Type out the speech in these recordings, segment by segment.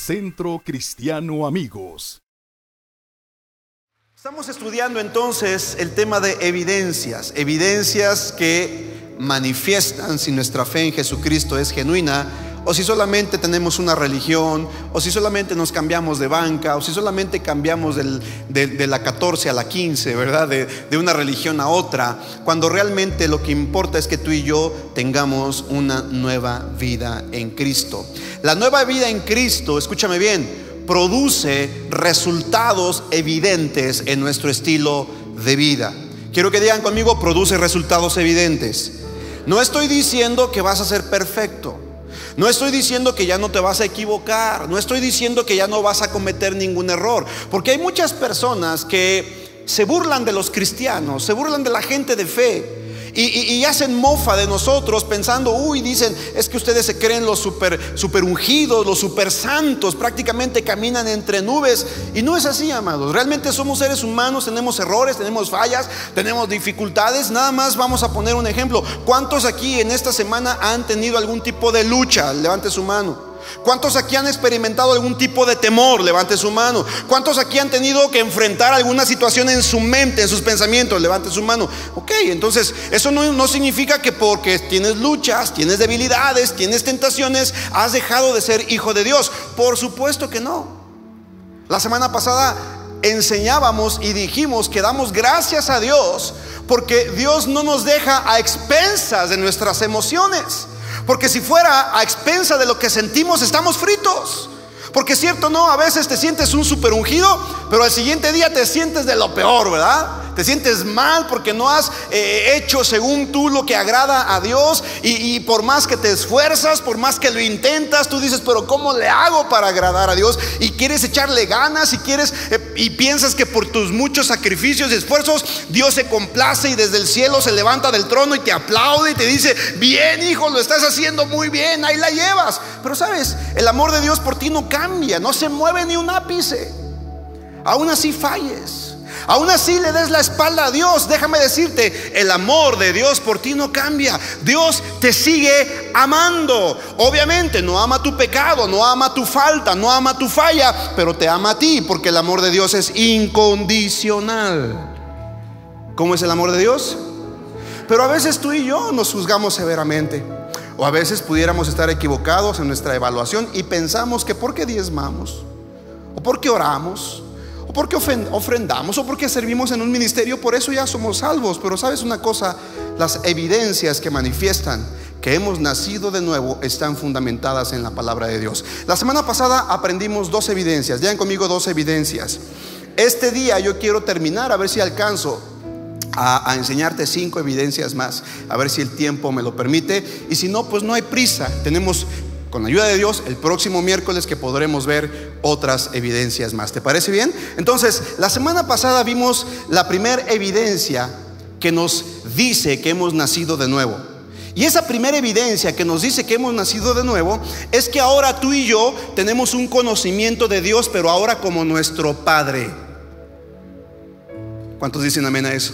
Centro Cristiano Amigos. Estamos estudiando entonces el tema de evidencias, evidencias que manifiestan si nuestra fe en Jesucristo es genuina o si solamente tenemos una religión, o si solamente nos cambiamos de banca, o si solamente cambiamos de, la 14 a la 15, ¿verdad? De, de una religión a otra, cuando realmente lo que importa es que tú y yo tengamos una nueva vida en Cristo. La nueva vida en Cristo, escúchame bien, produce resultados evidentes en nuestro estilo de vida. Quiero que digan conmigo, produce resultados evidentes. No estoy diciendo que vas a ser perfecto. No estoy diciendo que ya no te vas a equivocar, no estoy diciendo que ya no vas a cometer ningún error, porque hay muchas personas que se burlan de los cristianos, se burlan de la gente de fe, y, hacen mofa de nosotros pensando, uy, dicen, es que ustedes se creen los super, super ungidos, los super santos, prácticamente caminan entre nubes. Y no es así, amados. Realmente somos seres humanos, tenemos errores, tenemos fallas, tenemos dificultades. Nada más vamos a poner un ejemplo. ¿Cuántos aquí en esta semana han tenido algún tipo de lucha? Levante su mano. ¿Cuántos aquí han experimentado algún tipo de temor? Levante su mano. ¿Cuántos aquí han tenido que enfrentar alguna situación en su mente, en sus pensamientos? Levante su mano. Ok, entonces eso no, no significa que porque tienes luchas, tienes debilidades, tienes tentaciones, has dejado de ser hijo de Dios. Por supuesto que no. La semana pasada enseñábamos y dijimos que damos gracias a Dios porque Dios no nos deja a expensas de nuestras emociones. Porque si fuera a expensa de lo que sentimos, estamos fritos. Porque cierto, no, a veces te sientes un super ungido, pero al siguiente día te sientes de lo peor, ¿verdad? Te sientes mal porque no has eh, hecho según tú lo que agrada a Dios y, por más que te esfuerzas, por más que lo intentas, tú dices, pero ¿cómo le hago para agradar a Dios? Y quieres echarle ganas y quieres eh, y piensas que por tus muchos sacrificios y esfuerzos Dios se complace y desde el cielo se levanta del trono y te aplaude y te dice, bien hijo, lo estás haciendo muy bien, ahí la llevas. Pero sabes, el amor de Dios por ti no cambia, no se mueve ni un ápice. Aún así falles. Aún así le des la espalda a Dios. Déjame decirte, el amor de Dios por ti no cambia. Dios te sigue amando. Obviamente no ama tu pecado, no ama tu falta, no ama tu falla, pero te ama a ti porque el amor de Dios es incondicional. ¿Cómo es el amor de Dios? Pero a veces tú y yo nos juzgamos severamente. O a veces pudiéramos estar equivocados en nuestra evaluación y pensamos que porque diezmamos, o porque oramos, o porque ofrendamos, o porque servimos en un ministerio, por eso ya somos salvos. Pero sabes una cosa, las evidencias que manifiestan que hemos nacido de nuevo están fundamentadas en la palabra de Dios. La semana pasada aprendimos dos evidencias, vean conmigo dos evidencias. Este día yo quiero terminar, a ver si alcanzo a, enseñarte cinco evidencias más, a ver si el tiempo me lo permite. Y si no, pues no hay prisa. Tenemos con la ayuda de Dios, el próximo miércoles que podremos ver otras evidencias más. ¿Te parece bien? Entonces, la semana pasada vimos la primera evidencia que nos dice que hemos nacido de nuevo. Y esa primera evidencia que nos dice que hemos nacido de nuevo es que ahora tú y yo tenemos un conocimiento de Dios, pero ahora como nuestro Padre. ¿Cuántos dicen amén a eso?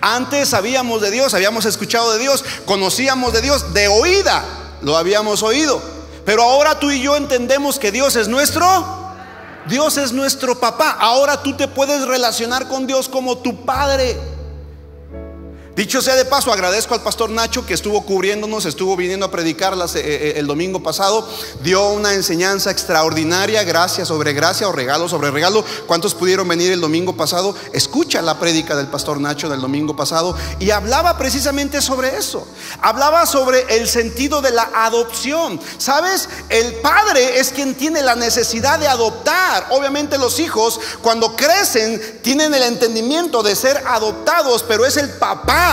Antes sabíamos de Dios, habíamos escuchado de Dios, conocíamos de Dios de oída, lo habíamos oído. Pero ahora tú y yo entendemos que Dios es nuestro. Dios es nuestro papá. Ahora tú te puedes relacionar con Dios como tu padre. Dicho sea de paso, agradezco al pastor Nacho que estuvo cubriéndonos, estuvo viniendo a predicar eh, eh, el domingo pasado, dio una enseñanza extraordinaria, gracia sobre gracia o regalo sobre regalo. ¿Cuántos pudieron venir el domingo pasado? Escucha la prédica del pastor Nacho del domingo pasado y hablaba precisamente sobre eso. Hablaba sobre el sentido de la adopción. ¿Sabes? El padre es quien tiene la necesidad de adoptar. Obviamente los hijos cuando crecen tienen el entendimiento de ser adoptados, pero es el papá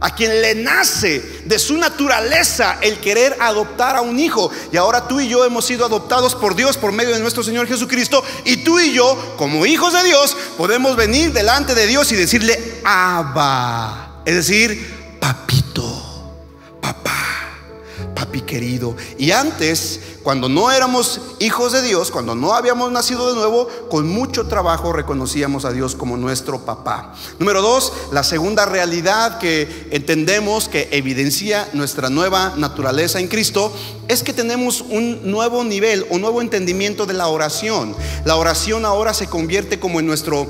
a quien le nace de su naturaleza el querer adoptar a un hijo. Y ahora tú y yo hemos sido adoptados por Dios por medio de nuestro Señor Jesucristo. Y tú y yo, como hijos de Dios, podemos venir delante de Dios y decirle, Abba. Es decir, papito, papá. Papi querido. Y antes, cuando no éramos hijos de Dios, cuando no habíamos nacido de nuevo, con mucho trabajo reconocíamos a Dios como nuestro papá. Número dos, la segunda realidad que entendemos que evidencia nuestra nueva naturaleza en Cristo es que tenemos un nuevo nivel, un nuevo entendimiento de la oración. La oración ahora se convierte como en nuestro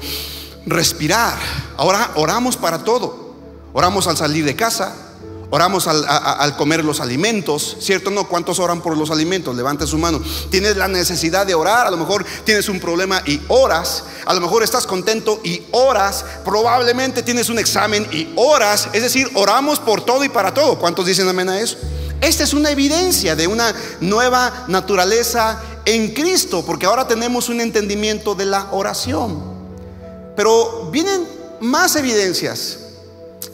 respirar. Ahora oramos para todo. Oramos al salir de casa, Oramos al, comer los alimentos, ¿cierto? No, ¿cuántos oran por los alimentos? Levante su mano. Tienes la necesidad de orar, a lo mejor tienes un problema y oras, a lo mejor estás contento y oras, probablemente tienes un examen y oras, es decir, oramos por todo y para todo. ¿Cuántos dicen amén a eso? Esta es una evidencia de una nueva naturaleza en Cristo, porque ahora tenemos un entendimiento de la oración. Pero vienen más evidencias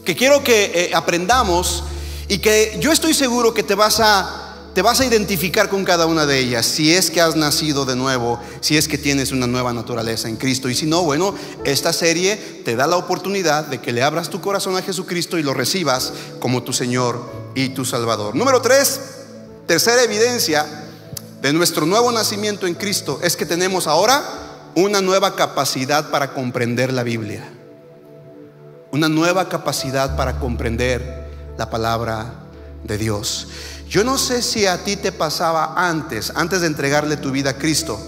que quiero que eh, aprendamos y que yo estoy seguro que te vas a te vas a identificar con cada una de ellas, si es que has nacido de nuevo, si es que tienes una nueva naturaleza en Cristo. Y si no, bueno, esta serie te da la oportunidad de que le abras tu corazón a Jesucristo y lo recibas como tu Señor y tu Salvador. Número tres, tercera evidencia de nuestro nuevo nacimiento en Cristo es que tenemos ahora una nueva capacidad para comprender la Biblia una nueva capacidad para comprender la palabra de Dios. Yo no sé si a ti te pasaba antes, antes de entregarle tu vida a Cristo,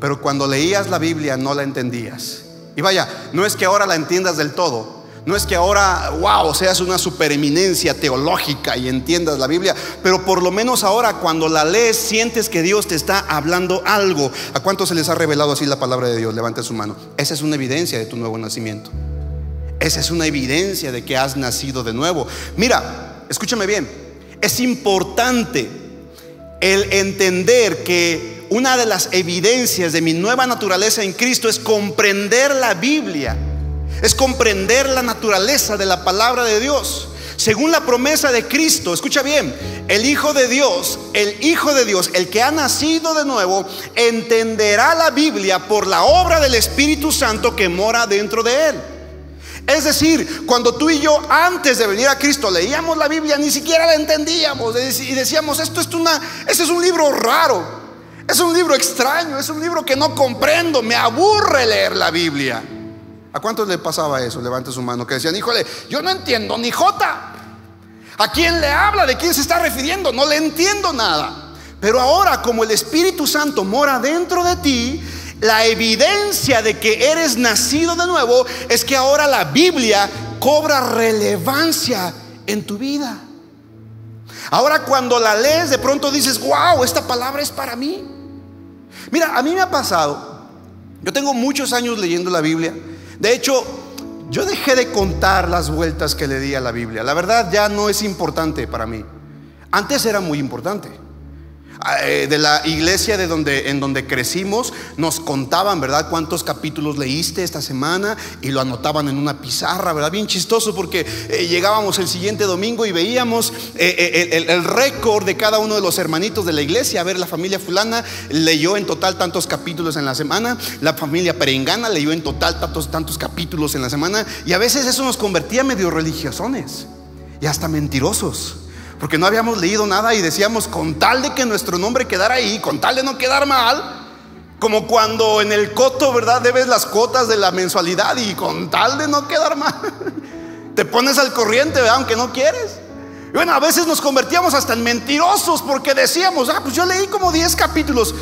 pero cuando leías la Biblia no la entendías. Y vaya, no es que ahora la entiendas del todo, no es que ahora, wow, seas una supereminencia teológica y entiendas la Biblia, pero por lo menos ahora cuando la lees sientes que Dios te está hablando algo. ¿A cuántos se les ha revelado así la palabra de Dios? Levante su mano. Esa es una evidencia de tu nuevo nacimiento. Esa es una evidencia de que has nacido de nuevo. Mira, escúchame bien, es importante el entender que una de las evidencias de mi nueva naturaleza en Cristo es comprender la Biblia, es comprender la naturaleza de la palabra de Dios. Según la promesa de Cristo, escucha bien, el Hijo de Dios, el Hijo de Dios, el que ha nacido de nuevo, entenderá la Biblia por la obra del Espíritu Santo que mora dentro de él. Es decir, cuando tú y yo antes de venir a Cristo leíamos la Biblia, ni siquiera la entendíamos y decíamos, esto es una, es un libro raro, es un libro extraño, es un libro que no comprendo, me aburre leer la Biblia. ¿A cuántos le pasaba eso? Levante su mano, que decían, híjole, yo no entiendo ni jota. ¿A quién le habla? ¿De quién se está refiriendo? No le entiendo nada. Pero ahora, como el Espíritu Santo mora dentro de ti, la evidencia de que eres nacido de nuevo es que ahora la Biblia cobra relevancia en tu vida. Ahora cuando la lees de pronto dices, wow, esta palabra es para mí. Mira, a mí me ha pasado, yo tengo muchos años leyendo la Biblia. De hecho, yo dejé de contar las vueltas que le di a la Biblia. La verdad ya no es importante para mí. Antes era muy importante. Eh, de la iglesia de donde, en donde crecimos, nos contaban, ¿verdad? Cuántos capítulos leíste esta semana y lo anotaban en una pizarra, ¿verdad? Bien chistoso porque eh, llegábamos el siguiente domingo y veíamos eh, el, el récord de cada uno de los hermanitos de la iglesia. A ver, la familia fulana leyó en total tantos capítulos en la semana, la familia perengana leyó en total tantos, tantos capítulos en la semana y a veces eso nos convertía medio religiosones y hasta mentirosos porque no habíamos leído nada y decíamos, con tal de que nuestro nombre quedara ahí, con tal de no quedar mal, como cuando en el coto, ¿verdad? Debes las cuotas de la mensualidad y con tal de no quedar mal, te pones al corriente, ¿verdad? Aunque no quieres. Y bueno, a veces nos convertíamos hasta en mentirosos porque decíamos, ah, pues yo leí como 10 capítulos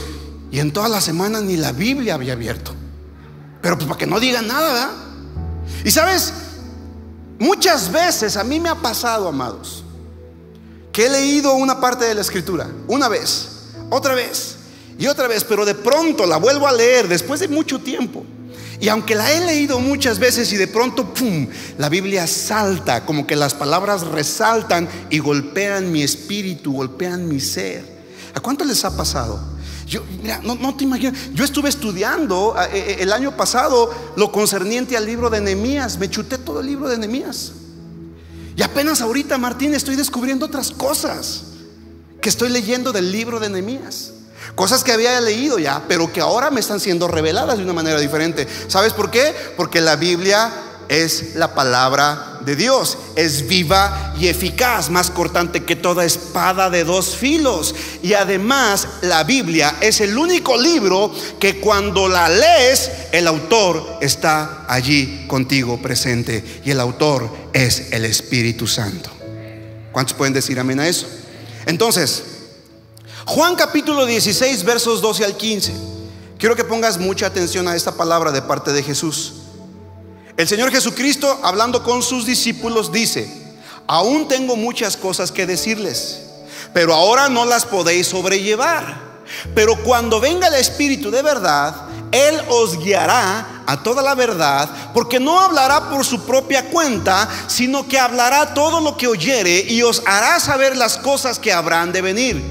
y en toda la semana ni la Biblia había abierto. Pero pues para que no digan nada, ¿verdad? Y sabes, muchas veces a mí me ha pasado, amados, que he leído una parte de la escritura, una vez, otra vez y otra vez, pero de pronto la vuelvo a leer después de mucho tiempo. Y aunque la he leído muchas veces y de pronto, ¡pum!, la Biblia salta, como que las palabras resaltan y golpean mi espíritu, golpean mi ser. ¿A cuánto les ha pasado? Yo, mira, no, no te imaginas, yo estuve estudiando eh, eh, el año pasado lo concerniente al libro de Nehemías, me chuté todo el libro de Nehemías. Y apenas ahorita, Martín, estoy descubriendo otras cosas que estoy leyendo del libro de Nehemías. Cosas que había leído ya, pero que ahora me están siendo reveladas de una manera diferente. ¿Sabes por qué? Porque la Biblia es la palabra de Dios. Es viva y eficaz, más cortante que toda espada de dos filos. Y además la Biblia es el único libro que cuando la lees, el autor está allí contigo presente. Y el autor es el Espíritu Santo. ¿Cuántos pueden decir amén a eso? Entonces, Juan capítulo 16, versos 12 al 15. Quiero que pongas mucha atención a esta palabra de parte de Jesús. El Señor Jesucristo, hablando con sus discípulos, dice, aún tengo muchas cosas que decirles, pero ahora no las podéis sobrellevar. Pero cuando venga el Espíritu de verdad, Él os guiará a toda la verdad, porque no hablará por su propia cuenta, sino que hablará todo lo que oyere y os hará saber las cosas que habrán de venir.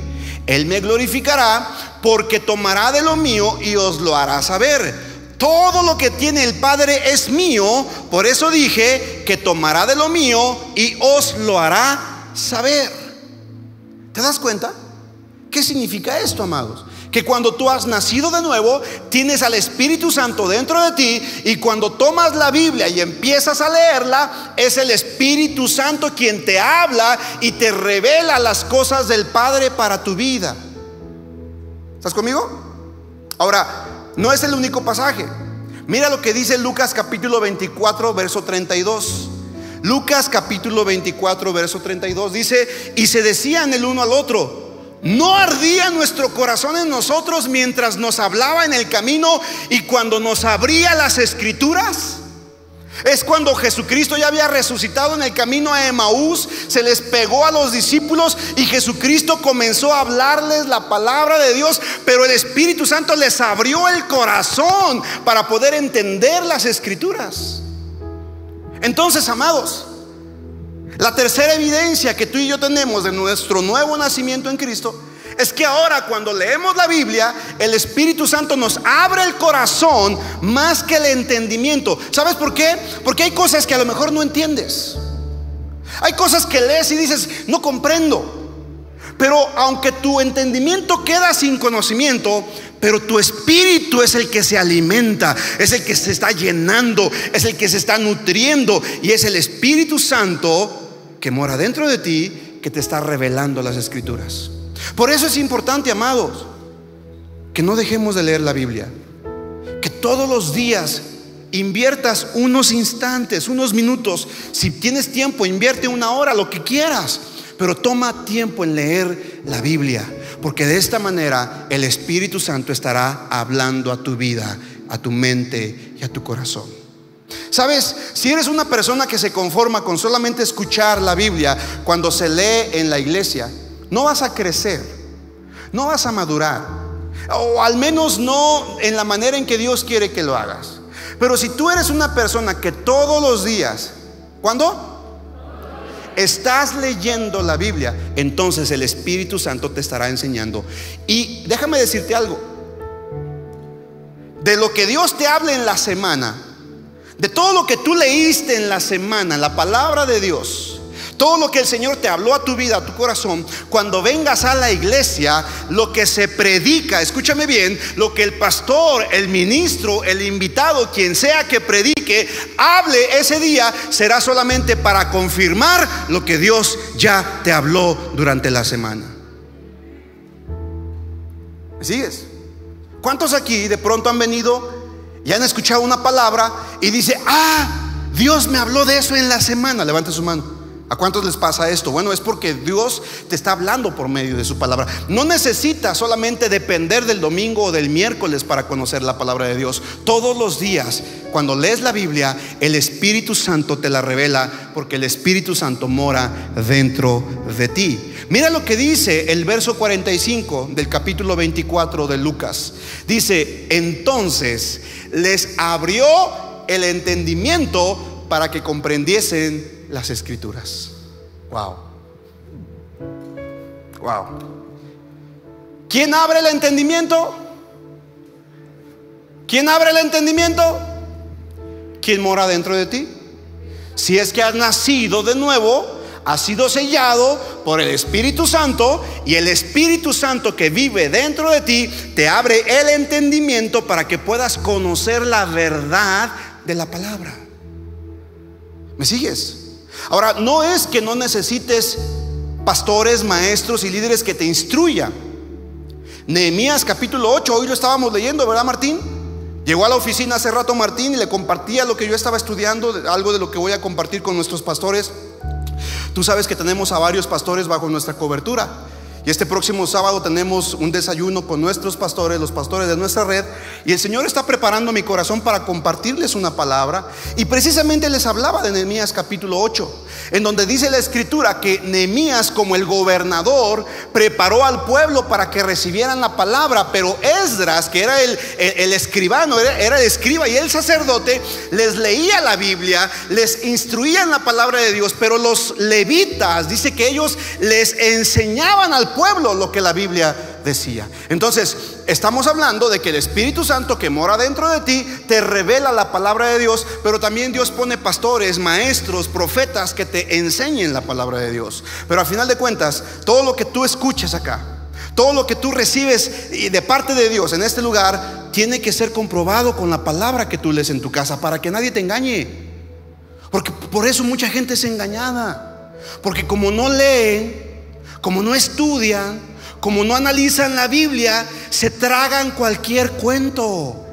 Él me glorificará porque tomará de lo mío y os lo hará saber. Todo lo que tiene el Padre es mío, por eso dije que tomará de lo mío y os lo hará saber. ¿Te das cuenta? ¿Qué significa esto, amados? Que cuando tú has nacido de nuevo, tienes al Espíritu Santo dentro de ti y cuando tomas la Biblia y empiezas a leerla, es el Espíritu Santo quien te habla y te revela las cosas del Padre para tu vida. ¿Estás conmigo? Ahora, no es el único pasaje. Mira lo que dice Lucas capítulo 24, verso 32. Lucas capítulo 24, verso 32 dice, y se decían el uno al otro, ¿no ardía nuestro corazón en nosotros mientras nos hablaba en el camino y cuando nos abría las escrituras? Es cuando Jesucristo ya había resucitado en el camino a Emaús, se les pegó a los discípulos y Jesucristo comenzó a hablarles la palabra de Dios, pero el Espíritu Santo les abrió el corazón para poder entender las escrituras. Entonces, amados, la tercera evidencia que tú y yo tenemos de nuestro nuevo nacimiento en Cristo es que ahora cuando leemos la Biblia, el Espíritu Santo nos abre el corazón más que el entendimiento. ¿Sabes por qué? Porque hay cosas que a lo mejor no entiendes. Hay cosas que lees y dices, no comprendo. Pero aunque tu entendimiento queda sin conocimiento, pero tu espíritu es el que se alimenta, es el que se está llenando, es el que se está nutriendo y es el Espíritu Santo que mora dentro de ti que te está revelando las escrituras. Por eso es importante, amados, que no dejemos de leer la Biblia. Que todos los días inviertas unos instantes, unos minutos. Si tienes tiempo, invierte una hora, lo que quieras. Pero toma tiempo en leer la Biblia. Porque de esta manera el Espíritu Santo estará hablando a tu vida, a tu mente y a tu corazón. Sabes, si eres una persona que se conforma con solamente escuchar la Biblia cuando se lee en la iglesia, no vas a crecer, no vas a madurar, o al menos no en la manera en que Dios quiere que lo hagas. Pero si tú eres una persona que todos los días, ¿cuándo? Estás leyendo la Biblia, entonces el Espíritu Santo te estará enseñando. Y déjame decirte algo, de lo que Dios te hable en la semana, de todo lo que tú leíste en la semana, la palabra de Dios, todo lo que el Señor te habló a tu vida, a tu corazón, cuando vengas a la iglesia, lo que se predica, escúchame bien, lo que el pastor, el ministro, el invitado, quien sea que predique, hable ese día, será solamente para confirmar lo que Dios ya te habló durante la semana. ¿Me sigues? ¿Cuántos aquí de pronto han venido y han escuchado una palabra y dice, ah, Dios me habló de eso en la semana? Levante su mano. ¿A cuántos les pasa esto? Bueno, es porque Dios te está hablando por medio de su palabra. No necesitas solamente depender del domingo o del miércoles para conocer la palabra de Dios. Todos los días, cuando lees la Biblia, el Espíritu Santo te la revela porque el Espíritu Santo mora dentro de ti. Mira lo que dice el verso 45 del capítulo 24 de Lucas. Dice, entonces les abrió el entendimiento para que comprendiesen las escrituras. Wow. Wow. ¿Quién abre el entendimiento? ¿Quién abre el entendimiento? ¿Quién mora dentro de ti? Si es que has nacido de nuevo, has sido sellado por el Espíritu Santo y el Espíritu Santo que vive dentro de ti te abre el entendimiento para que puedas conocer la verdad de la palabra. ¿Me sigues? Ahora, no es que no necesites pastores, maestros y líderes que te instruyan. Nehemías capítulo 8, hoy lo estábamos leyendo, ¿verdad Martín? Llegó a la oficina hace rato Martín y le compartía lo que yo estaba estudiando, algo de lo que voy a compartir con nuestros pastores. Tú sabes que tenemos a varios pastores bajo nuestra cobertura. Y este próximo sábado tenemos un desayuno con nuestros pastores, los pastores de nuestra red. Y el Señor está preparando mi corazón para compartirles una palabra. Y precisamente les hablaba de Nehemías capítulo 8, en donde dice la escritura que Nehemías como el gobernador preparó al pueblo para que recibieran la palabra. Pero Esdras, que era el, el, escribano, era, era el escriba y el sacerdote, les leía la Biblia, les instruía en la palabra de Dios. Pero los levitas, dice que ellos les enseñaban al pueblo lo que la Biblia decía. Entonces, estamos hablando de que el Espíritu Santo que mora dentro de ti te revela la palabra de Dios, pero también Dios pone pastores, maestros, profetas que te enseñen la palabra de Dios. Pero al final de cuentas, todo lo que tú escuches acá, todo lo que tú recibes de parte de Dios en este lugar, tiene que ser comprobado con la palabra que tú lees en tu casa para que nadie te engañe. Porque por eso mucha gente es engañada. Porque como no leen, como no estudian, como no analizan la Biblia, se tragan cualquier cuento.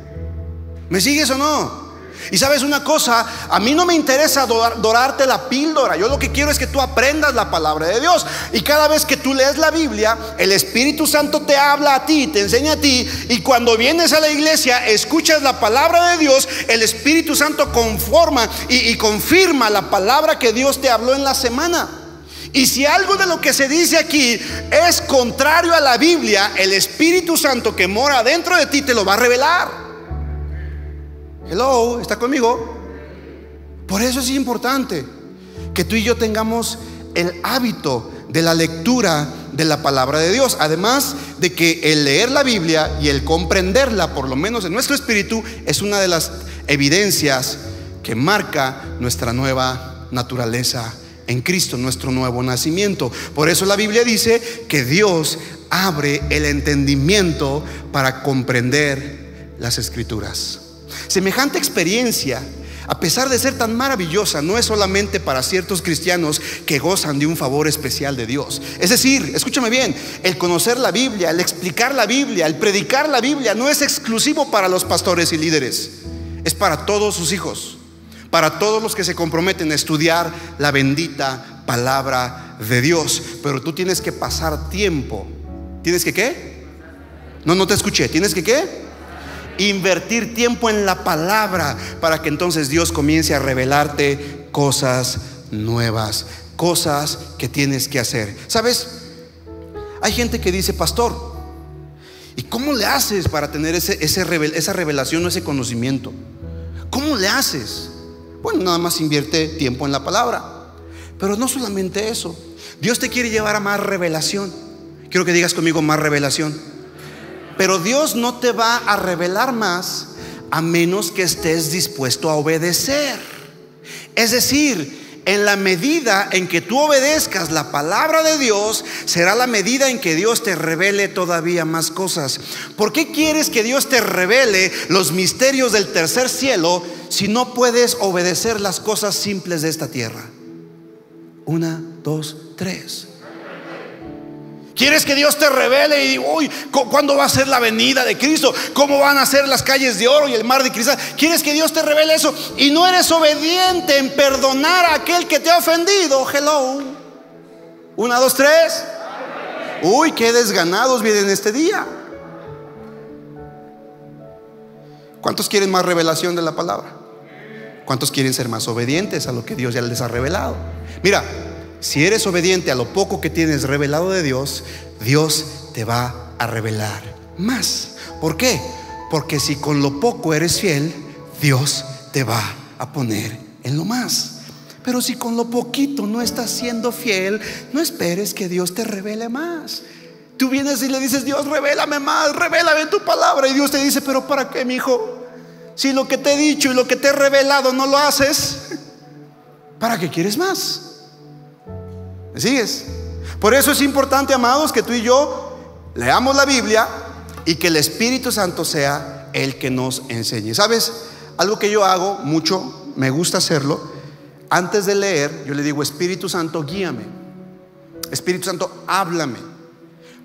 ¿Me sigues o no? Y sabes una cosa, a mí no me interesa dorarte la píldora, yo lo que quiero es que tú aprendas la palabra de Dios. Y cada vez que tú lees la Biblia, el Espíritu Santo te habla a ti, te enseña a ti, y cuando vienes a la iglesia, escuchas la palabra de Dios, el Espíritu Santo conforma y, y confirma la palabra que Dios te habló en la semana. Y si algo de lo que se dice aquí es contrario a la Biblia, el Espíritu Santo que mora dentro de ti te lo va a revelar. Hello, ¿está conmigo? Por eso es importante que tú y yo tengamos el hábito de la lectura de la palabra de Dios. Además de que el leer la Biblia y el comprenderla, por lo menos en nuestro espíritu, es una de las evidencias que marca nuestra nueva naturaleza en Cristo, nuestro nuevo nacimiento. Por eso la Biblia dice que Dios abre el entendimiento para comprender las escrituras. Semejante experiencia, a pesar de ser tan maravillosa, no es solamente para ciertos cristianos que gozan de un favor especial de Dios. Es decir, escúchame bien, el conocer la Biblia, el explicar la Biblia, el predicar la Biblia no es exclusivo para los pastores y líderes, es para todos sus hijos para todos los que se comprometen a estudiar la bendita palabra de Dios. Pero tú tienes que pasar tiempo. ¿Tienes que qué? No, no te escuché. ¿Tienes que qué? Invertir tiempo en la palabra para que entonces Dios comience a revelarte cosas nuevas, cosas que tienes que hacer. ¿Sabes? Hay gente que dice, pastor, ¿y cómo le haces para tener ese, esa revelación o ese conocimiento? ¿Cómo le haces? Bueno, nada más invierte tiempo en la palabra. Pero no solamente eso. Dios te quiere llevar a más revelación. Quiero que digas conmigo más revelación. Pero Dios no te va a revelar más a menos que estés dispuesto a obedecer. Es decir, en la medida en que tú obedezcas la palabra de Dios, será la medida en que Dios te revele todavía más cosas. ¿Por qué quieres que Dios te revele los misterios del tercer cielo si no puedes obedecer las cosas simples de esta tierra? Una, dos, tres. ¿Quieres que Dios te revele y uy, cuándo va a ser la venida de Cristo? ¿Cómo van a ser las calles de oro y el mar de cristal? ¿Quieres que Dios te revele eso? Y no eres obediente en perdonar a aquel que te ha ofendido. Hello. Una, dos, tres. Uy, qué desganados vienen este día. ¿Cuántos quieren más revelación de la palabra? ¿Cuántos quieren ser más obedientes a lo que Dios ya les ha revelado? Mira, si eres obediente a lo poco que tienes revelado de Dios, Dios te va a revelar más. ¿Por qué? Porque si con lo poco eres fiel, Dios te va a poner en lo más. Pero si con lo poquito no estás siendo fiel, no esperes que Dios te revele más. Tú vienes y le dices, Dios, revélame más, revélame tu palabra. Y Dios te dice, pero ¿para qué, mi hijo? Si lo que te he dicho y lo que te he revelado no lo haces, ¿para qué quieres más? ¿Me sigues? Por eso es importante, amados, que tú y yo leamos la Biblia y que el Espíritu Santo sea el que nos enseñe. ¿Sabes? Algo que yo hago mucho, me gusta hacerlo. antes de leer, yo le digo, Espíritu Santo, guíame. Espíritu Santo, háblame.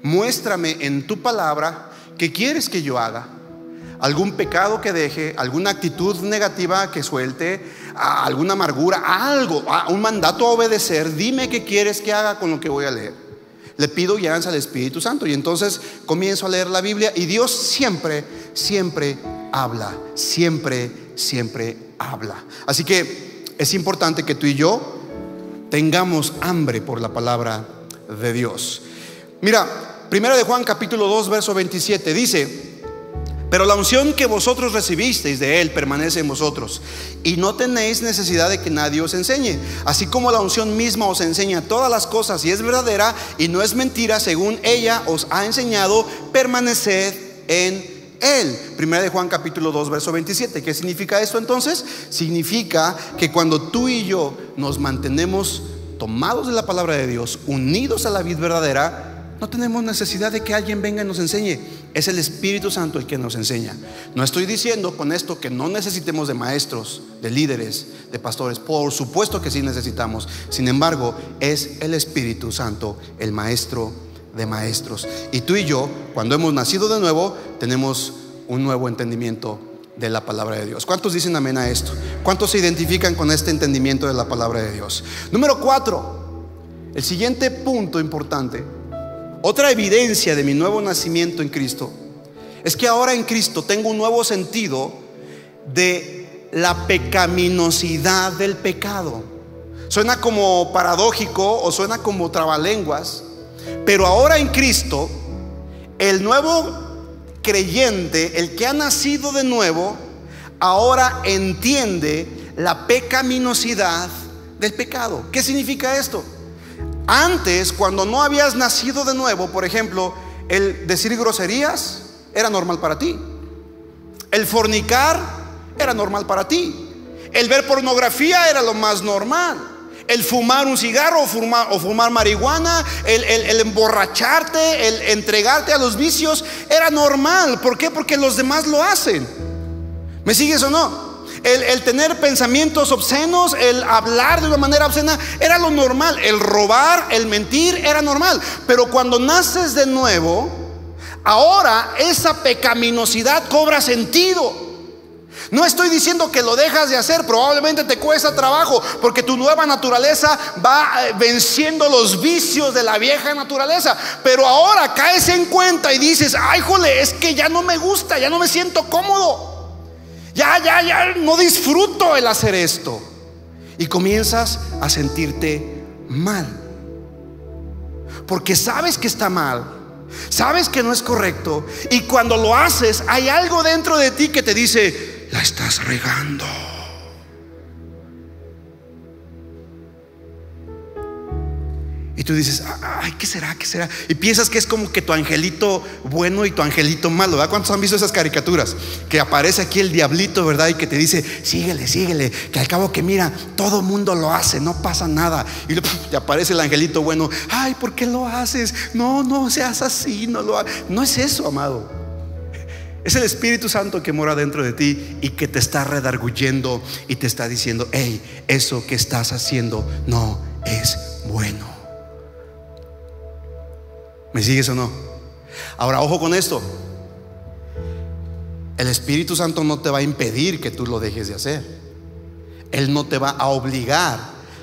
Muéstrame en tu palabra qué quieres que yo haga. Algún pecado que deje, alguna actitud negativa que suelte, alguna amargura, algo, un mandato a obedecer. Dime qué quieres que haga con lo que voy a leer. Le pido guianza al Espíritu Santo y entonces comienzo a leer la Biblia y Dios siempre, siempre habla, siempre, siempre habla. Así que es importante que tú y yo tengamos hambre por la palabra de Dios. Mira, primera de Juan capítulo 2 verso 27 dice, pero la unción que vosotros recibisteis de Él permanece en vosotros. Y no tenéis necesidad de que nadie os enseñe. Así como la unción misma os enseña todas las cosas y es verdadera y no es mentira, según ella os ha enseñado, permaneced en Él. Primera de Juan capítulo 2, verso 27. ¿Qué significa esto entonces? Significa que cuando tú y yo nos mantenemos tomados de la palabra de Dios, unidos a la vida verdadera, no tenemos necesidad de que alguien venga y nos enseñe. Es el Espíritu Santo el que nos enseña. No estoy diciendo con esto que no necesitemos de maestros, de líderes, de pastores. Por supuesto que sí necesitamos. Sin embargo, es el Espíritu Santo el maestro de maestros. Y tú y yo, cuando hemos nacido de nuevo, tenemos un nuevo entendimiento de la palabra de Dios. ¿Cuántos dicen amén a esto? ¿Cuántos se identifican con este entendimiento de la palabra de Dios? Número cuatro, el siguiente punto importante otra evidencia de mi nuevo nacimiento en Cristo es que ahora en Cristo tengo un nuevo sentido de la pecaminosidad del pecado. Suena como paradójico o suena como trabalenguas, pero ahora en Cristo, el nuevo creyente, el que ha nacido de nuevo, ahora entiende la pecaminosidad del pecado. ¿Qué significa esto? Antes, cuando no habías nacido de nuevo, por ejemplo, el decir groserías era normal para ti. El fornicar era normal para ti. El ver pornografía era lo más normal. El fumar un cigarro o fumar, o fumar marihuana, el, el, emborracharte, el entregarte a los vicios, era normal. ¿Por qué? Porque los demás lo hacen. ¿Me sigues o no? El, tener pensamientos obscenos, el hablar de una manera obscena, era lo normal. El robar, el mentir, era normal. Pero cuando naces de nuevo, ahora esa pecaminosidad cobra sentido. No estoy diciendo que lo dejas de hacer, probablemente te cuesta trabajo, porque tu nueva naturaleza va eh, venciendo los vicios de la vieja naturaleza. Pero ahora caes en cuenta y dices, ay, jole, es que ya no me gusta, ya no me siento cómodo. Ya, ya, ya, no disfruto el hacer esto. Y comienzas a sentirte mal. Porque sabes que está mal. Sabes que no es correcto. Y cuando lo haces, hay algo dentro de ti que te dice, la estás regando. Y tú dices, ay, ¿qué será? ¿Qué será? Y piensas que es como que tu angelito bueno y tu angelito malo, ¿verdad? ¿Cuántos han visto esas caricaturas? Que aparece aquí el diablito, ¿verdad? Y que te dice, síguele, síguele, que al cabo que mira, todo mundo lo hace, no pasa nada. Y te aparece el angelito bueno, ay, ¿por qué lo haces? No, no seas así, no lo No es eso, amado. Es el Espíritu Santo que mora dentro de ti y que te está redarguyendo y te está diciendo, hey, eso que estás haciendo no es bueno. ¿Me sigues o no? Ahora, ojo con esto. El Espíritu Santo no te va a impedir que tú lo dejes de hacer. Él no te va a obligar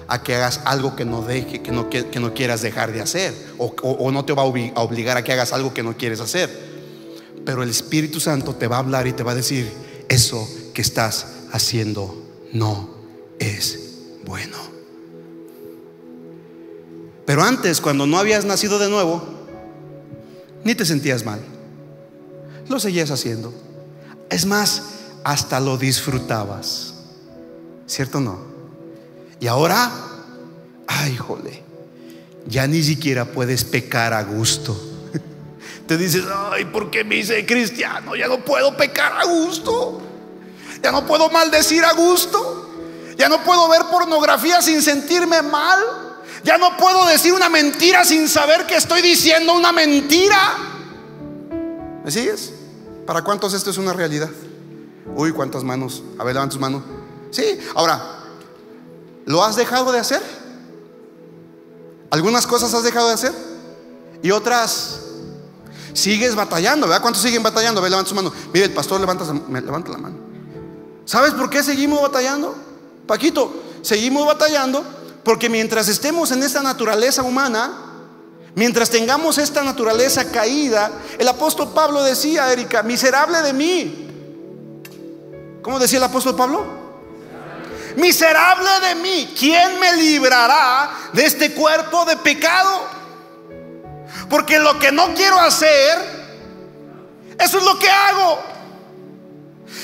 a que hagas algo que no, deje, que no, que no quieras dejar de hacer. O, no te va a obligar a que hagas algo que no quieres hacer. Pero el Espíritu Santo te va a hablar y te va a decir, eso que estás haciendo no es bueno. Pero antes, cuando no habías nacido de nuevo, ni te sentías mal. Lo seguías haciendo. Es más, hasta lo disfrutabas. ¿Cierto o no? Y ahora, ay, jole, ya ni siquiera puedes pecar a gusto. Te dices, ay, ¿por qué me hice cristiano? Ya no puedo pecar a gusto. Ya no puedo maldecir a gusto. Ya no puedo ver pornografía sin sentirme mal. Ya no puedo decir una mentira sin saber que estoy diciendo una mentira. ¿Me sigues? ¿Para cuántos esto es una realidad? Uy, cuántas manos. A ver, levanta tus manos. Sí, ahora, ¿Lo has dejado de hacer? ¿Algunas cosas has dejado de hacer? Y otras sigues batallando, ¿verdad? ¿Cuántos siguen batallando? Ve, levanta su mano. Mire, el pastor levanta, levanta la mano. ¿Sabes por qué seguimos batallando? Paquito, seguimos batallando porque mientras estemos en esta naturaleza humana, mientras tengamos esta naturaleza caída, el apóstol Pablo decía, Erika, miserable de mí. ¿Cómo decía el apóstol Pablo? miserable de mí, ¿quién me librará de este cuerpo de pecado? Porque lo que no quiero hacer, eso es lo que hago.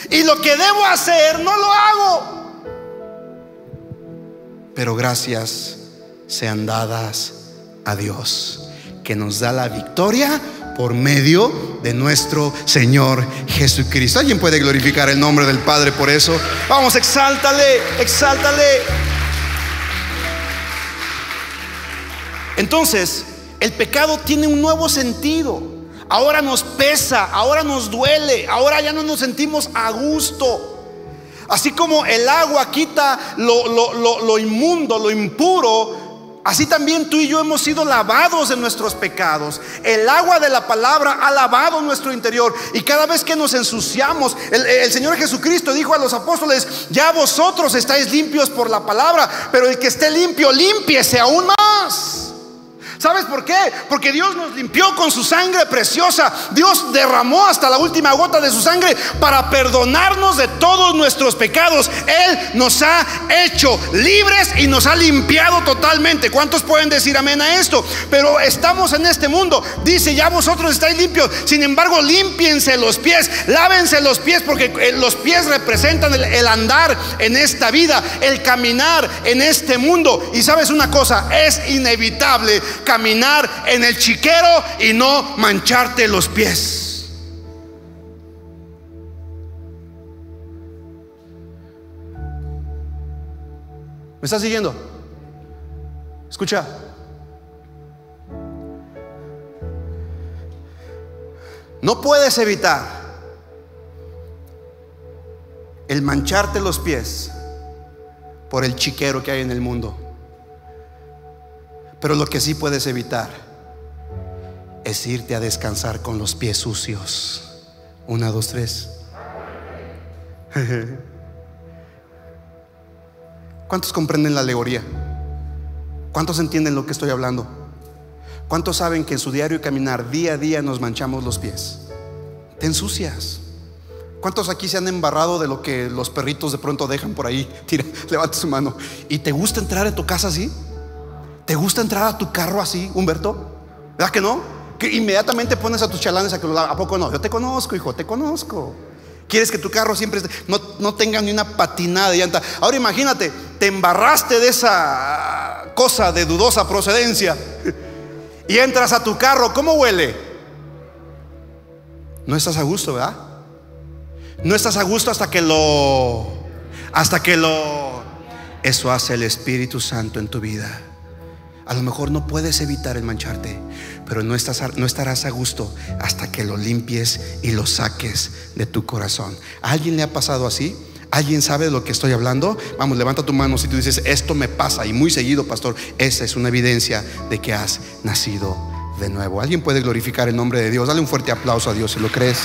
Y lo que debo hacer, no lo hago. Pero gracias sean dadas a Dios, que nos da la victoria por medio de nuestro Señor Jesucristo. ¿Alguien puede glorificar el nombre del Padre por eso? Vamos, exáltale, exáltale. Entonces, el pecado tiene un nuevo sentido. Ahora nos pesa, ahora nos duele, ahora ya no nos sentimos a gusto. Así como el agua quita lo, lo, lo inmundo, lo impuro, Así también tú y yo hemos sido lavados de nuestros pecados. El agua de la palabra ha lavado nuestro interior. Y cada vez que nos ensuciamos, el, Señor Jesucristo dijo a los apóstoles, ya vosotros estáis limpios por la palabra, pero el que esté limpio, límpiese aún más. ¿Sabes por qué? Porque Dios nos limpió con su sangre preciosa. Dios derramó hasta la última gota de su sangre para perdonarnos de todos nuestros pecados. Él nos ha hecho libres y nos ha limpiado totalmente. ¿Cuántos pueden decir amén a esto? Pero estamos en este mundo. Dice, ya vosotros estáis limpios. Sin embargo, límpiense los pies, lávense los pies porque eh, los pies representan el, el andar en esta vida, el caminar en este mundo. Y sabes una cosa, es inevitable caminar en el chiquero y no mancharte los pies. ¿Me estás siguiendo? Escucha. No puedes evitar el mancharte los pies por el chiquero que hay en el mundo. Pero lo que sí puedes evitar es irte a descansar con los pies sucios. Una, dos, tres. ¿Cuántos comprenden la alegoría? ¿Cuántos entienden lo que estoy hablando? ¿Cuántos saben que en su diario caminar día a día nos manchamos los pies? Te ensucias. ¿Cuántos aquí se han embarrado de lo que los perritos de pronto dejan por ahí? Tira, levanta su mano. ¿Y te gusta entrar a tu casa así? ¿Te gusta entrar a tu carro así, Humberto? ¿Verdad que no? Que inmediatamente pones a tus chalanes a que lo ¿A poco no? Yo te conozco, hijo, te conozco. Quieres que tu carro siempre no, no tenga ni una patinada de llanta. Ahora imagínate, te embarraste de esa cosa de dudosa procedencia y entras a tu carro, ¿cómo huele? No estás a gusto, ¿verdad? No estás a gusto hasta que lo hasta que lo eso hace el Espíritu Santo en tu vida. A lo mejor no puedes evitar el mancharte, pero no, estás, no estarás a gusto hasta que lo limpies y lo saques de tu corazón. ¿A alguien le ha pasado así? ¿Alguien sabe de lo que estoy hablando? Vamos, levanta tu mano si tú dices, esto me pasa y muy seguido, pastor. Esa es una evidencia de que has nacido de nuevo. ¿Alguien puede glorificar el nombre de Dios? Dale un fuerte aplauso a Dios si lo crees.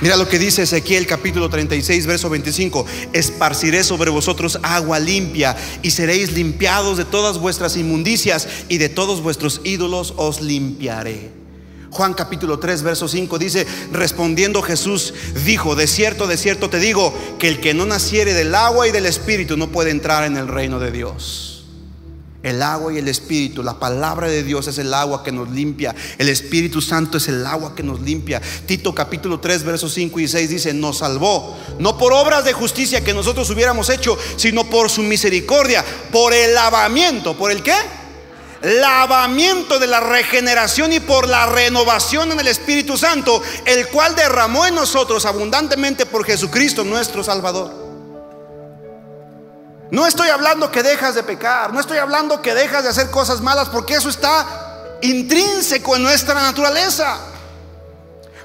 Mira lo que dice Ezequiel capítulo 36, verso 25. Esparciré sobre vosotros agua limpia y seréis limpiados de todas vuestras inmundicias y de todos vuestros ídolos os limpiaré. Juan capítulo 3, verso 5 dice, respondiendo Jesús, dijo, de cierto, de cierto te digo, que el que no naciere del agua y del espíritu no puede entrar en el reino de Dios. El agua y el Espíritu, la palabra de Dios es el agua que nos limpia. El Espíritu Santo es el agua que nos limpia. Tito capítulo 3, versos 5 y 6 dice, nos salvó, no por obras de justicia que nosotros hubiéramos hecho, sino por su misericordia, por el lavamiento. ¿Por el qué? Lavamiento de la regeneración y por la renovación en el Espíritu Santo, el cual derramó en nosotros abundantemente por Jesucristo nuestro Salvador. No estoy hablando que dejas de pecar, no estoy hablando que dejas de hacer cosas malas, porque eso está intrínseco en nuestra naturaleza.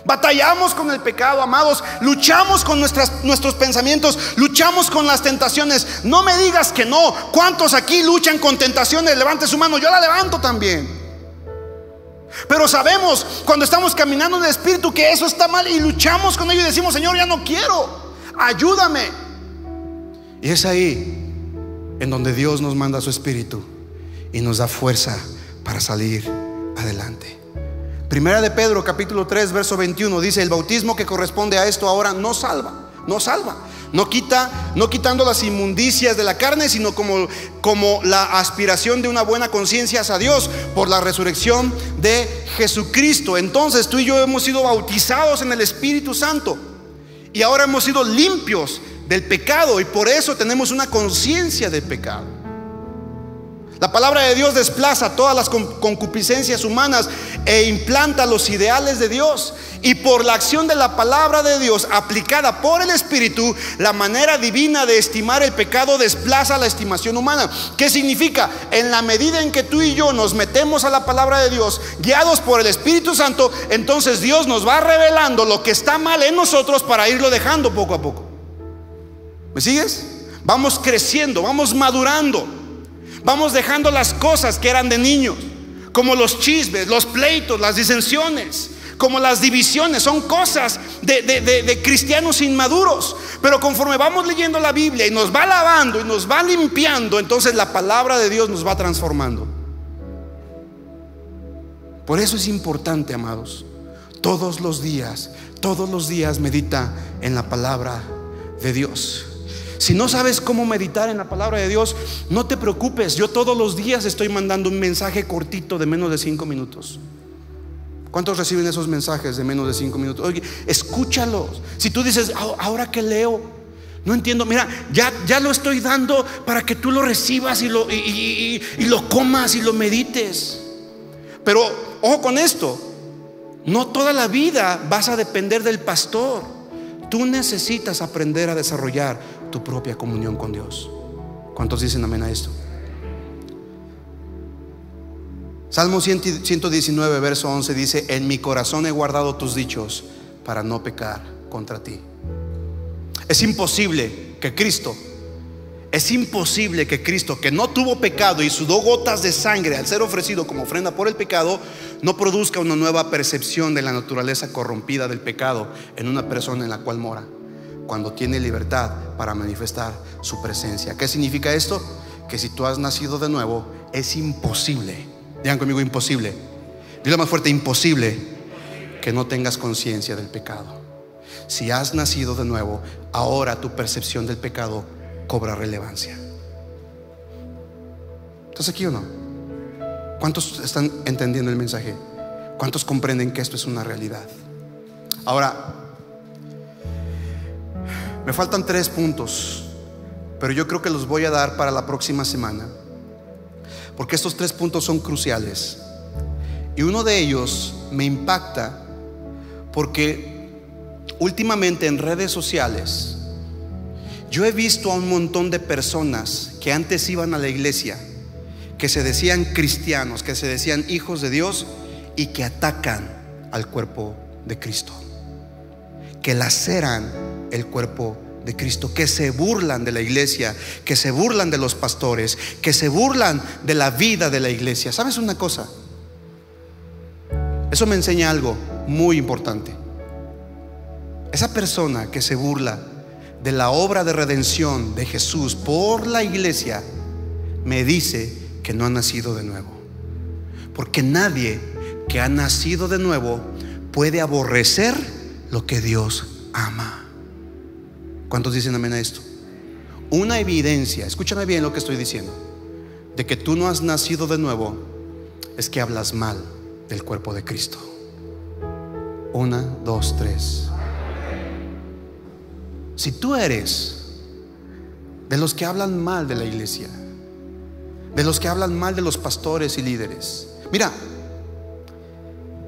Batallamos con el pecado, amados. Luchamos con nuestras, nuestros pensamientos. Luchamos con las tentaciones. No me digas que no. ¿Cuántos aquí luchan con tentaciones? Levante su mano. Yo la levanto también. Pero sabemos cuando estamos caminando en el Espíritu que eso está mal y luchamos con ello y decimos, Señor, ya no quiero. Ayúdame. Y es ahí en donde Dios nos manda su Espíritu y nos da fuerza para salir adelante. Primera de Pedro capítulo 3 verso 21 dice, el bautismo que corresponde a esto ahora no salva, no salva. No quita, no quitando las inmundicias de la carne, sino como, como la aspiración de una buena conciencia hacia Dios por la resurrección de Jesucristo. Entonces tú y yo hemos sido bautizados en el Espíritu Santo y ahora hemos sido limpios del pecado y por eso tenemos una conciencia del pecado. La palabra de Dios desplaza todas las concupiscencias humanas e implanta los ideales de Dios. Y por la acción de la palabra de Dios aplicada por el Espíritu, la manera divina de estimar el pecado desplaza la estimación humana. ¿Qué significa? En la medida en que tú y yo nos metemos a la palabra de Dios, guiados por el Espíritu Santo, entonces Dios nos va revelando lo que está mal en nosotros para irlo dejando poco a poco. ¿Me sigues? Vamos creciendo, vamos madurando. Vamos dejando las cosas que eran de niños, como los chismes, los pleitos, las disensiones, como las divisiones, son cosas de, cristianos inmaduros. Pero conforme vamos leyendo la Biblia y nos va lavando y nos va limpiando, entonces la palabra de Dios nos va transformando. Por eso es importante, amados, todos los días, todos los días medita en la palabra de Dios. Si no sabes cómo meditar en la palabra de Dios, no te preocupes. Yo todos los días estoy mandando un mensaje cortito de menos de cinco minutos. ¿Cuántos reciben esos mensajes de menos de cinco minutos? Oye, escúchalos. Si tú dices, ahora que leo, no entiendo. Mira, ya, ya lo estoy dando para que tú lo recibas y lo, y lo comas y lo medites. Pero ojo con esto. No toda la vida vas a depender del pastor. Tú necesitas aprender a desarrollar tu propia comunión con Dios. ¿Cuántos dicen amén a esto? Salmo 119, verso 11 dice, en mi corazón he guardado tus dichos para no pecar contra ti. Es imposible que Cristo, es imposible que Cristo, que no tuvo pecado y sudó gotas de sangre al ser ofrecido como ofrenda por el pecado, no produzca una nueva percepción de la naturaleza corrompida del pecado en una persona en la cual mora cuando tiene libertad para manifestar su presencia. ¿Qué significa esto? Que si tú has nacido de nuevo, es imposible, digan conmigo imposible, dile más fuerte, imposible que no tengas conciencia del pecado. Si has nacido de nuevo, ahora tu percepción del pecado cobra relevancia. ¿Estás aquí o no? ¿Cuántos están entendiendo el mensaje? ¿Cuántos comprenden que esto es una realidad? Ahora, me faltan tres puntos, pero yo creo que los voy a dar para la próxima semana, porque estos tres puntos son cruciales. Y uno de ellos me impacta porque últimamente en redes sociales yo he visto a un montón de personas que antes iban a la iglesia, que se decían cristianos, que se decían hijos de Dios y que atacan al cuerpo de Cristo, que laceran el cuerpo de Cristo, que se burlan de la iglesia, que se burlan de los pastores, que se burlan de la vida de la iglesia. ¿Sabes una cosa? Eso me enseña algo muy importante. Esa persona que se burla de la obra de redención de Jesús por la iglesia, me dice que no ha nacido de nuevo. Porque nadie que ha nacido de nuevo puede aborrecer lo que Dios ama. ¿Cuántos dicen amén a esto? Una evidencia, escúchame bien lo que estoy diciendo, de que tú no has nacido de nuevo es que hablas mal del cuerpo de Cristo. Una, dos, tres. Si tú eres de los que hablan mal de la iglesia, de los que hablan mal de los pastores y líderes, mira,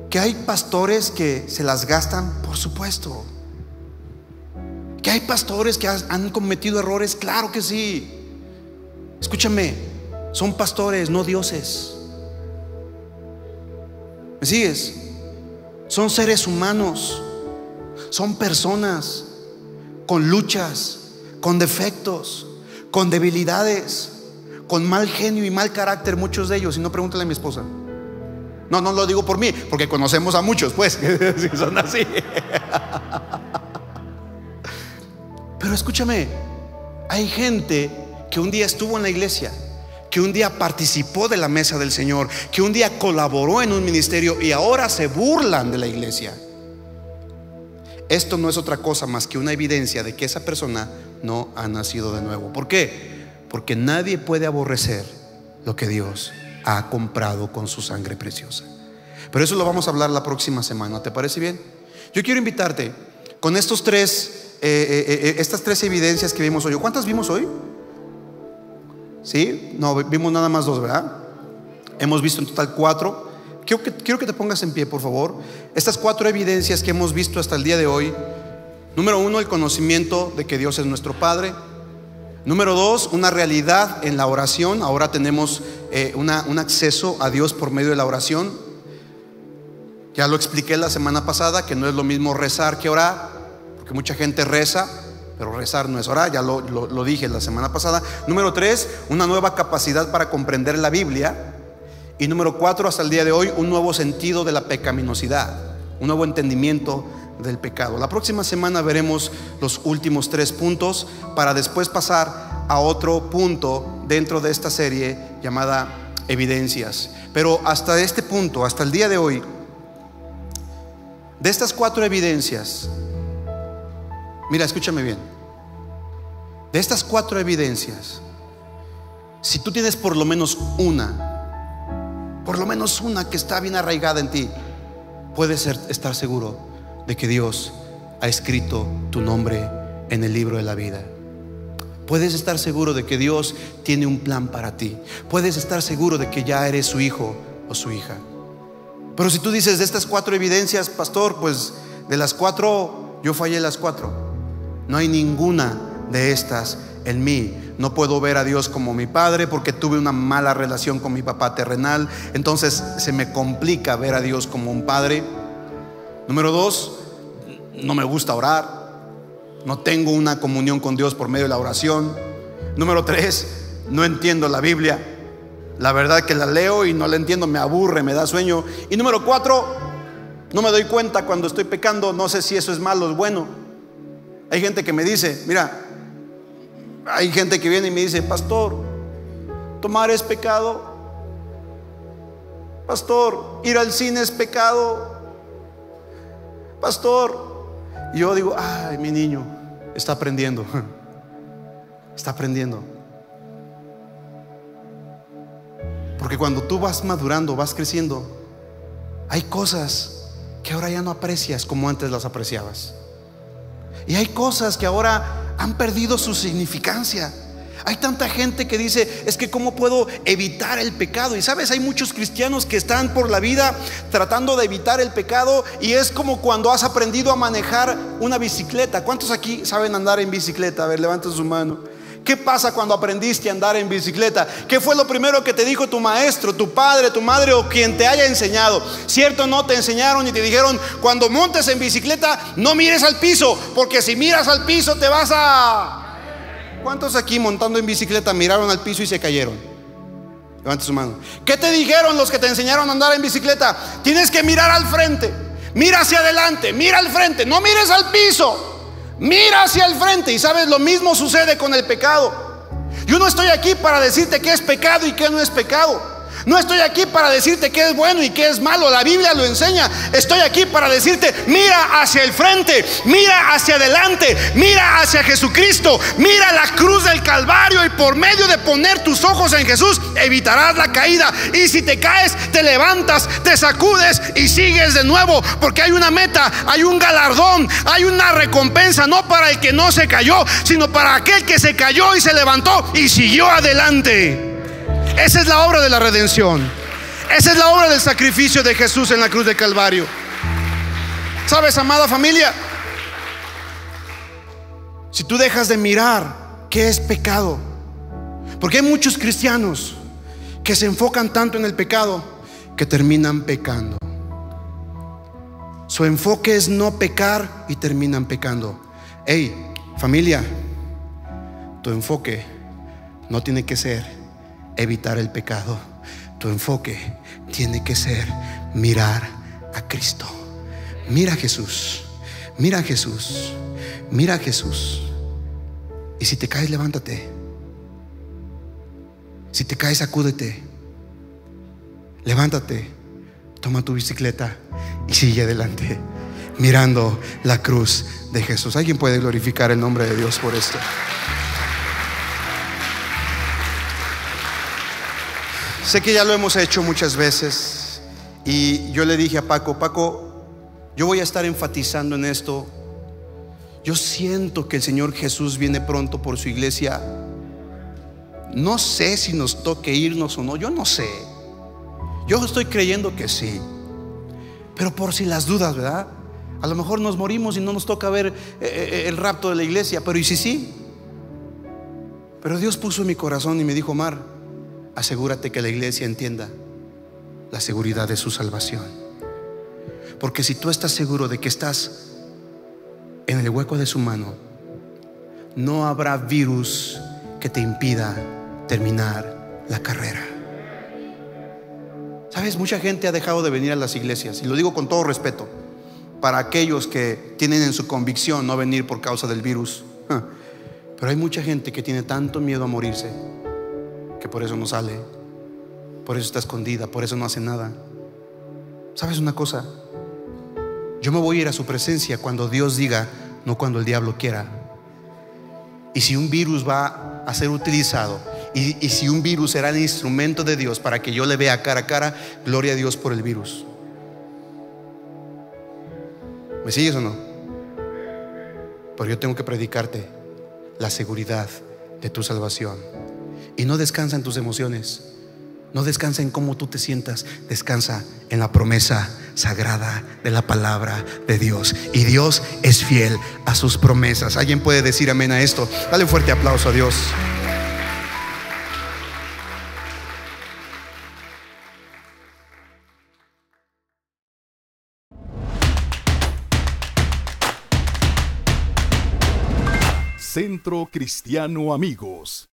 que hay pastores que se las gastan, por supuesto hay pastores que han cometido errores, claro que sí. Escúchame, son pastores, no dioses. ¿Me sigues? Son seres humanos. son personas con luchas, con defectos, con debilidades, con mal genio y mal carácter, muchos de ellos. Y no pregúntale a mi esposa. No, no lo digo por mí, porque conocemos a muchos, pues, si son así. Pero escúchame, hay gente que un día estuvo en la iglesia, que un día participó de la mesa del Señor, que un día colaboró en un ministerio y ahora se burlan de la iglesia. Esto no es otra cosa más que una evidencia de que esa persona no ha nacido de nuevo. ¿Por qué? Porque nadie puede aborrecer lo que Dios ha comprado con su sangre preciosa. Pero eso lo vamos a hablar la próxima semana. ¿Te parece bien? Yo quiero invitarte con estos tres, eh, eh, eh, estas tres evidencias que vimos hoy. ¿Cuántas vimos hoy? ¿Sí? No, vimos nada más dos, ¿verdad? Hemos visto en total cuatro. Quiero que, quiero que te pongas en pie, por favor. Estas cuatro evidencias que hemos visto hasta el día de hoy. Número uno, el conocimiento de que Dios es nuestro Padre. Número dos, una realidad en la oración. Ahora tenemos un acceso a Dios por medio de la oración. Ya lo expliqué la semana pasada, que no es lo mismo rezar que orar, porque mucha gente reza, pero rezar no es orar, ya lo, lo, dije la semana pasada. Número tres, una nueva capacidad para comprender la Biblia. Y número cuatro, hasta el día de hoy, un nuevo sentido de la pecaminosidad, un nuevo entendimiento del pecado. La próxima semana veremos los últimos tres puntos para después pasar a otro punto dentro de esta serie llamada evidencias. Pero hasta este punto, hasta el día de hoy, de estas cuatro evidencias, Mira, escúchame bien. De estas cuatro evidencias, si tú tienes por lo menos una, por lo menos una que está bien arraigada en ti, puedes estar seguro de que Dios ha escrito tu nombre en el libro de la vida. Puedes estar seguro de que Dios tiene un plan para ti. Puedes estar seguro de que ya eres su hijo o su hija. Pero si tú dices de estas cuatro evidencias, pastor, pues de las cuatro, yo fallé las cuatro. No hay ninguna de estas en mí. No puedo ver a Dios como mi padre porque tuve una mala relación con mi papá terrenal. Entonces se me complica ver a Dios como un padre. Número dos, no me gusta orar. No tengo una comunión con Dios por medio de la oración. Número tres, no entiendo la Biblia. La verdad que la leo y no la entiendo, me aburre, me da sueño. Y número cuatro, no me doy cuenta cuando estoy pecando. No sé si eso es malo o es bueno. Hay gente que me dice, mira, hay gente que viene y me dice, pastor, tomar es pecado. Pastor, ir al cine es pecado. Pastor, y yo digo, ay, mi niño está aprendiendo. Está aprendiendo. Porque cuando tú vas madurando, vas creciendo, hay cosas que ahora ya no aprecias como antes las apreciabas. Y hay cosas que ahora han perdido su significancia. Hay tanta gente que dice, es que cómo puedo evitar el pecado. Y sabes, hay muchos cristianos que están por la vida tratando de evitar el pecado y es como cuando has aprendido a manejar una bicicleta. ¿Cuántos aquí saben andar en bicicleta? A ver, levanten su mano. ¿Qué pasa cuando aprendiste a andar en bicicleta? ¿Qué fue lo primero que te dijo tu maestro, tu padre, tu madre o quien te haya enseñado? ¿Cierto no te enseñaron y te dijeron, cuando montes en bicicleta, no mires al piso, porque si miras al piso te vas a... ¿Cuántos aquí montando en bicicleta miraron al piso y se cayeron? Levante su mano. ¿Qué te dijeron los que te enseñaron a andar en bicicleta? Tienes que mirar al frente. Mira hacia adelante, mira al frente, no mires al piso. Mira hacia el frente y sabes, lo mismo sucede con el pecado. Yo no estoy aquí para decirte que es pecado y que no es pecado. No estoy aquí para decirte que es bueno y que es malo. La Biblia lo enseña. Estoy aquí para decirte, mira hacia el frente, mira hacia adelante, mira hacia Jesucristo, mira la cruz del Calvario y por medio de poner tus ojos en Jesús evitarás la caída. Y si te caes, te levantas, te sacudes y sigues de nuevo. Porque hay una meta, hay un galardón, hay una recompensa, no para el que no se cayó, sino para aquel que se cayó y se levantó y siguió adelante. Esa es la obra de la redención. Esa es la obra del sacrificio de Jesús en la cruz de Calvario. ¿Sabes, amada familia? Si tú dejas de mirar qué es pecado, porque hay muchos cristianos que se enfocan tanto en el pecado que terminan pecando. Su enfoque es no pecar y terminan pecando. Hey, familia, tu enfoque no tiene que ser evitar el pecado. Tu enfoque tiene que ser mirar a Cristo. Mira a Jesús. Mira a Jesús. Mira a Jesús. Y si te caes, levántate. Si te caes, sacúdete. Levántate. Toma tu bicicleta y sigue adelante. Mirando la cruz de Jesús. ¿Alguien puede glorificar el nombre de Dios por esto? Sé que ya lo hemos hecho muchas veces y yo le dije a Paco, Paco, yo voy a estar enfatizando en esto. Yo siento que el Señor Jesús viene pronto por su iglesia. No sé si nos toque irnos o no, yo no sé. Yo estoy creyendo que sí. Pero por si las dudas, ¿verdad? A lo mejor nos morimos y no nos toca ver eh, eh, el rapto de la iglesia, pero ¿y si sí? Pero Dios puso en mi corazón y me dijo, Mar, asegúrate que la iglesia entienda la seguridad de su salvación. Porque si tú estás seguro de que estás en el hueco de su mano, no habrá virus que te impida terminar la carrera. Sabes, mucha gente ha dejado de venir a las iglesias, y lo digo con todo respeto, para aquellos que tienen en su convicción no venir por causa del virus. Pero hay mucha gente que tiene tanto miedo a morirse por eso no sale, por eso está escondida, por eso no hace nada. ¿Sabes una cosa? Yo me voy a ir a su presencia cuando Dios diga, no cuando el diablo quiera. Y si un virus va a ser utilizado, y, y, si un virus será el instrumento de Dios para que yo le vea cara a cara, gloria a Dios por el virus. ¿Me sigues o no? Pero yo tengo que predicarte la seguridad de tu salvación. Y no descansa en tus emociones. No descansa en cómo tú te sientas. Descansa en la promesa sagrada de la palabra de Dios. Y Dios es fiel a sus promesas. ¿Alguien puede decir amén a esto? Dale un fuerte aplauso a Dios. Centro Cristiano Amigos.